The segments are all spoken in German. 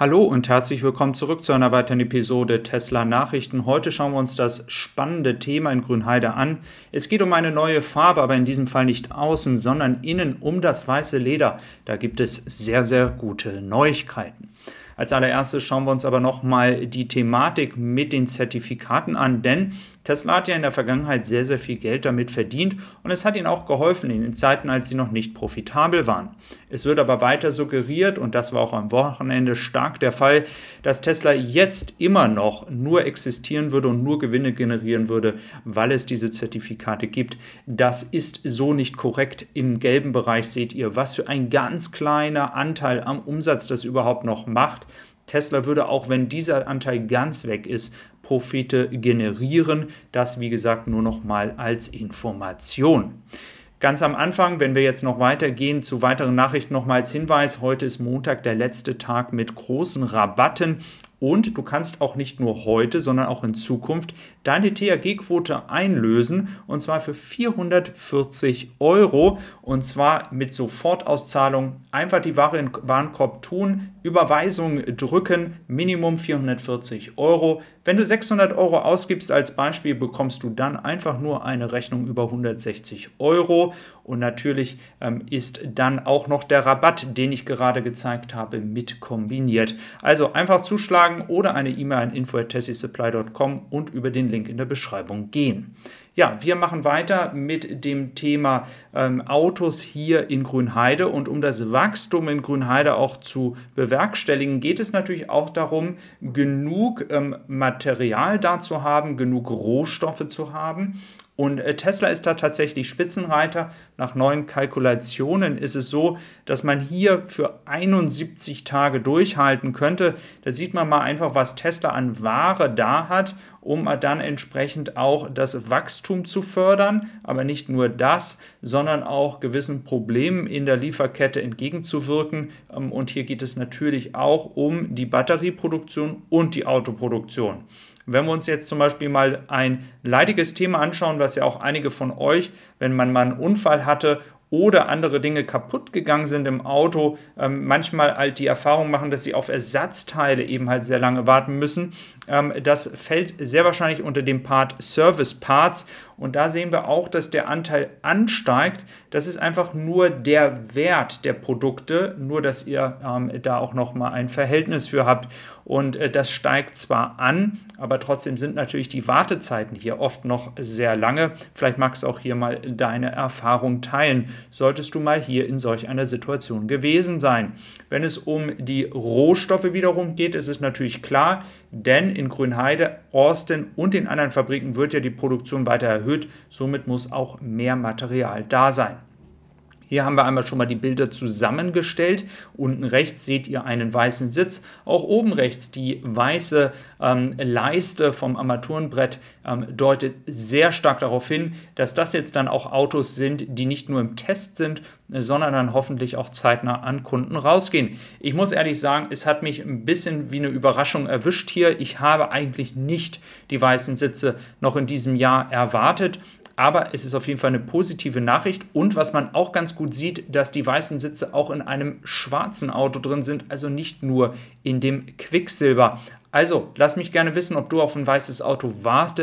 Hallo und herzlich willkommen zurück zu einer weiteren Episode Tesla Nachrichten. Heute schauen wir uns das spannende Thema in Grünheide an. Es geht um eine neue Farbe, aber in diesem Fall nicht außen, sondern innen um das weiße Leder. Da gibt es sehr, sehr gute Neuigkeiten. Als allererstes schauen wir uns aber nochmal die Thematik mit den Zertifikaten an, denn Tesla hat ja in der Vergangenheit sehr, sehr viel Geld damit verdient und es hat ihnen auch geholfen in den Zeiten, als sie noch nicht profitabel waren. Es wird aber weiter suggeriert, und das war auch am Wochenende stark der Fall, dass Tesla jetzt immer noch nur existieren würde und nur Gewinne generieren würde, weil es diese Zertifikate gibt. Das ist so nicht korrekt. Im gelben Bereich seht ihr, was für ein ganz kleiner Anteil am Umsatz das überhaupt noch macht. Tesla würde auch, wenn dieser Anteil ganz weg ist, Profite generieren. Das, wie gesagt, nur noch mal als Information. Ganz am Anfang, wenn wir jetzt noch weitergehen zu weiteren Nachrichten, noch mal als Hinweis: Heute ist Montag, der letzte Tag mit großen Rabatten. Und du kannst auch nicht nur heute, sondern auch in Zukunft deine THG-Quote einlösen und zwar für 440 Euro und zwar mit Sofortauszahlung. Einfach die Ware in Warenkorb tun, Überweisung drücken, Minimum 440 Euro. Wenn du 600 Euro ausgibst als Beispiel, bekommst du dann einfach nur eine Rechnung über 160 Euro und natürlich ähm, ist dann auch noch der Rabatt, den ich gerade gezeigt habe, mit kombiniert. Also einfach zuschlagen oder eine E-Mail an info@tessisupply.com und über den Link in der Beschreibung gehen. Ja, wir machen weiter mit dem Thema ähm, Autos hier in Grünheide. Und um das Wachstum in Grünheide auch zu bewerkstelligen, geht es natürlich auch darum, genug ähm, Material da zu haben, genug Rohstoffe zu haben. Und äh, Tesla ist da tatsächlich Spitzenreiter. Nach neuen Kalkulationen ist es so, dass man hier für 71 Tage durchhalten könnte. Da sieht man mal einfach, was Tesla an Ware da hat, um dann entsprechend auch das Wachstum zu fördern. Aber nicht nur das, sondern auch gewissen Problemen in der Lieferkette entgegenzuwirken. Ähm, und hier geht es natürlich auch um die Batterieproduktion und die Autoproduktion. Wenn wir uns jetzt zum Beispiel mal ein leidiges Thema anschauen, was ja auch einige von euch, wenn man mal einen Unfall hatte oder andere Dinge kaputt gegangen sind im Auto, ähm, manchmal halt die Erfahrung machen, dass sie auf Ersatzteile eben halt sehr lange warten müssen. Ähm, das fällt sehr wahrscheinlich unter dem Part Service Parts und da sehen wir auch, dass der Anteil ansteigt. Das ist einfach nur der Wert der Produkte, nur dass ihr ähm, da auch nochmal ein Verhältnis für habt. Und äh, das steigt zwar an, aber trotzdem sind natürlich die Wartezeiten hier oft noch sehr lange. Vielleicht magst du auch hier mal deine Erfahrung teilen, solltest du mal hier in solch einer Situation gewesen sein. Wenn es um die Rohstoffe wiederum geht, ist es natürlich klar, denn in Grünheide, Austin und den anderen Fabriken wird ja die Produktion weiter erhöht. Somit muss auch mehr Material da sein. Hier haben wir einmal schon mal die Bilder zusammengestellt. Unten rechts seht ihr einen weißen Sitz. Auch oben rechts die weiße ähm, Leiste vom Armaturenbrett ähm, deutet sehr stark darauf hin, dass das jetzt dann auch Autos sind, die nicht nur im Test sind, sondern dann hoffentlich auch zeitnah an Kunden rausgehen. Ich muss ehrlich sagen, es hat mich ein bisschen wie eine Überraschung erwischt hier. Ich habe eigentlich nicht die weißen Sitze noch in diesem Jahr erwartet aber es ist auf jeden Fall eine positive Nachricht. Und was man auch ganz gut sieht, dass die weißen Sitze auch in einem schwarzen Auto drin sind, also nicht nur in dem Quicksilber. Also, lass mich gerne wissen, ob du auf ein weißes Auto warst.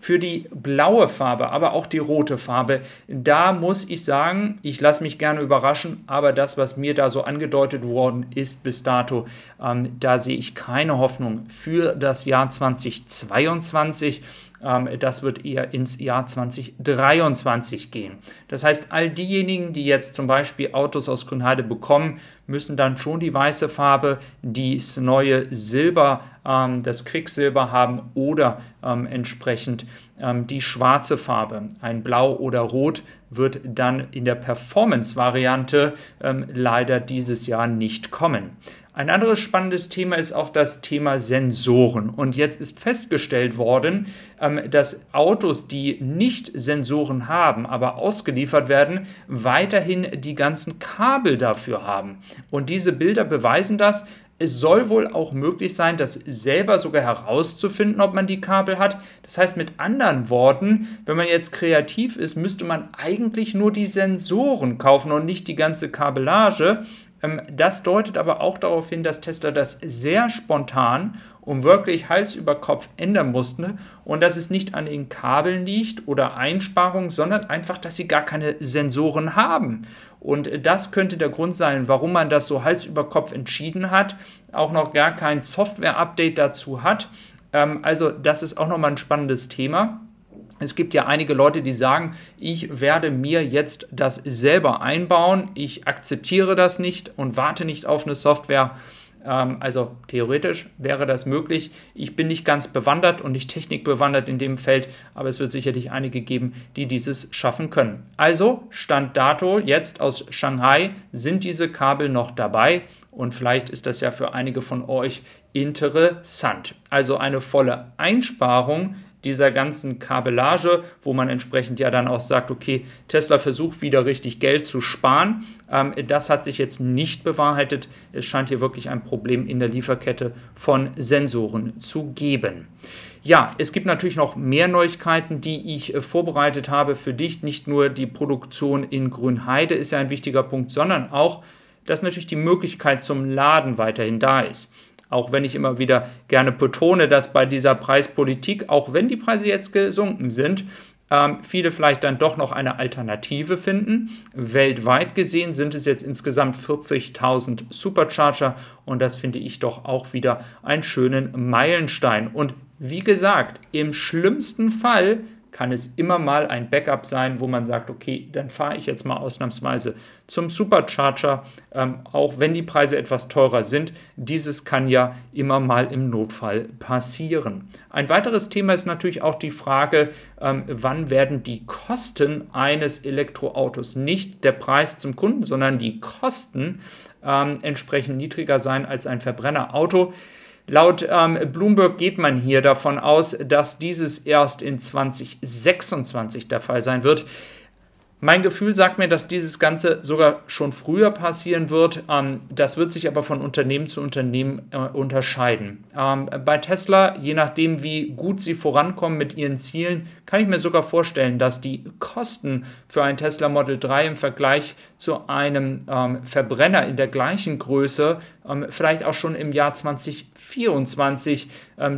Für die blaue Farbe, aber auch die rote Farbe, da muss ich sagen, ich lasse mich gerne überraschen, aber das, was mir da so angedeutet worden ist bis dato, ähm, da sehe ich keine Hoffnung für das Jahr 2022. Ähm, das wird eher ins Jahr 2023 gehen. Das heißt, all diejenigen, die jetzt zum Beispiel Autos aus Grünheide bekommen, müssen dann schon die weiße Farbe, das neue Silber, ähm, das Quicksilber haben oder ähm, entsprechend die schwarze Farbe. Ein Blau oder Rot wird dann in der Performance-Variante leider dieses Jahr nicht kommen. Ein anderes spannendes Thema ist auch das Thema Sensoren. Und jetzt ist festgestellt worden, ähm, dass Autos, die nicht Sensoren haben, aber ausgeliefert werden, weiterhin die ganzen Kabel dafür haben. Und diese Bilder beweisen das. Es soll wohl auch möglich sein, das selber sogar herauszufinden, ob man die Kabel hat. Das heißt mit anderen Worten, wenn man jetzt kreativ ist, müsste man eigentlich nur die Sensoren kaufen und nicht die ganze Kabellage. Ähm, das deutet aber auch darauf hin, dass Tesla das sehr spontan und wirklich Hals über Kopf ändern mussten und dass es nicht an den Kabeln liegt oder Einsparungen, sondern einfach, dass sie gar keine Sensoren haben. Und das könnte der Grund sein, warum man das so Hals über Kopf entschieden hat, auch noch gar kein Software-Update dazu hat. Ähm, also das ist auch nochmal ein spannendes Thema. Es gibt ja einige Leute, die sagen, ich werde mir jetzt das selber einbauen, ich akzeptiere das nicht und warte nicht auf eine Software. Ähm, also theoretisch wäre das möglich. Ich bin nicht ganz bewandert und nicht technikbewandert in dem Feld, aber es wird sicherlich einige geben, die dieses schaffen können. Also, Stand dato, jetzt aus Shanghai sind diese Kabel noch dabei und vielleicht ist das ja für einige von euch interessant. Also eine volle Einsparung dieser ganzen Kabellage, wo man entsprechend ja dann auch sagt, okay, Tesla versucht wieder richtig Geld zu sparen. Ähm, das hat sich jetzt nicht bewahrheitet. Es scheint hier wirklich ein Problem in der Lieferkette von Sensoren zu geben. Ja, es gibt natürlich noch mehr Neuigkeiten, die ich äh, vorbereitet habe für dich. Nicht nur die Produktion in Grünheide ist ja ein wichtiger Punkt, sondern auch, dass natürlich die Möglichkeit zum Laden weiterhin da ist. Auch wenn ich immer wieder gerne betone, dass bei dieser Preispolitik, auch wenn die Preise jetzt gesunken sind, ähm, viele vielleicht dann doch noch eine Alternative finden. Weltweit gesehen sind es jetzt insgesamt 40.000 Supercharger und das finde ich doch auch wieder einen schönen Meilenstein. Und wie gesagt, im schlimmsten Fall kann es immer mal ein Backup sein, wo man sagt, okay, dann fahre ich jetzt mal ausnahmsweise zum Supercharger, ähm, auch wenn die Preise etwas teurer sind. Dieses kann ja immer mal im Notfall passieren. Ein weiteres Thema ist natürlich auch die Frage, ähm, wann werden die Kosten eines Elektroautos, nicht der Preis zum Kunden, sondern die Kosten ähm, entsprechend niedriger sein als ein Verbrennerauto. Laut ähm, Bloomberg geht man hier davon aus, dass dieses erst in 2026 der Fall sein wird. Mein Gefühl sagt mir, dass dieses Ganze sogar schon früher passieren wird. Ähm, das wird sich aber von Unternehmen zu Unternehmen äh, unterscheiden. Ähm, bei Tesla, je nachdem, wie gut sie vorankommen mit ihren Zielen, kann ich mir sogar vorstellen, dass die Kosten für ein Tesla Model 3 im Vergleich zu einem ähm, Verbrenner in der gleichen Größe vielleicht auch schon im Jahr 2024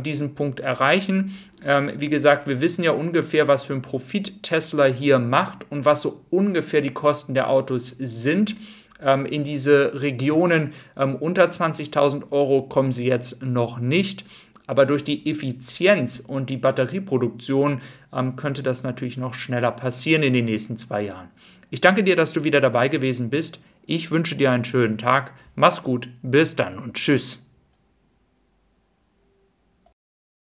diesen Punkt erreichen. Ähm, wie gesagt, wir wissen ja ungefähr, was für ein Profit Tesla hier macht und was so ungefähr die Kosten der Autos sind. Ähm, in diese Regionen ähm, unter 20.000 Euro kommen sie jetzt noch nicht. Aber durch die Effizienz und die Batterieproduktion ähm, könnte das natürlich noch schneller passieren in den nächsten zwei Jahren. Ich danke dir, dass du wieder dabei gewesen bist. Ich wünsche dir einen schönen Tag. Mach's gut. Bis dann und tschüss.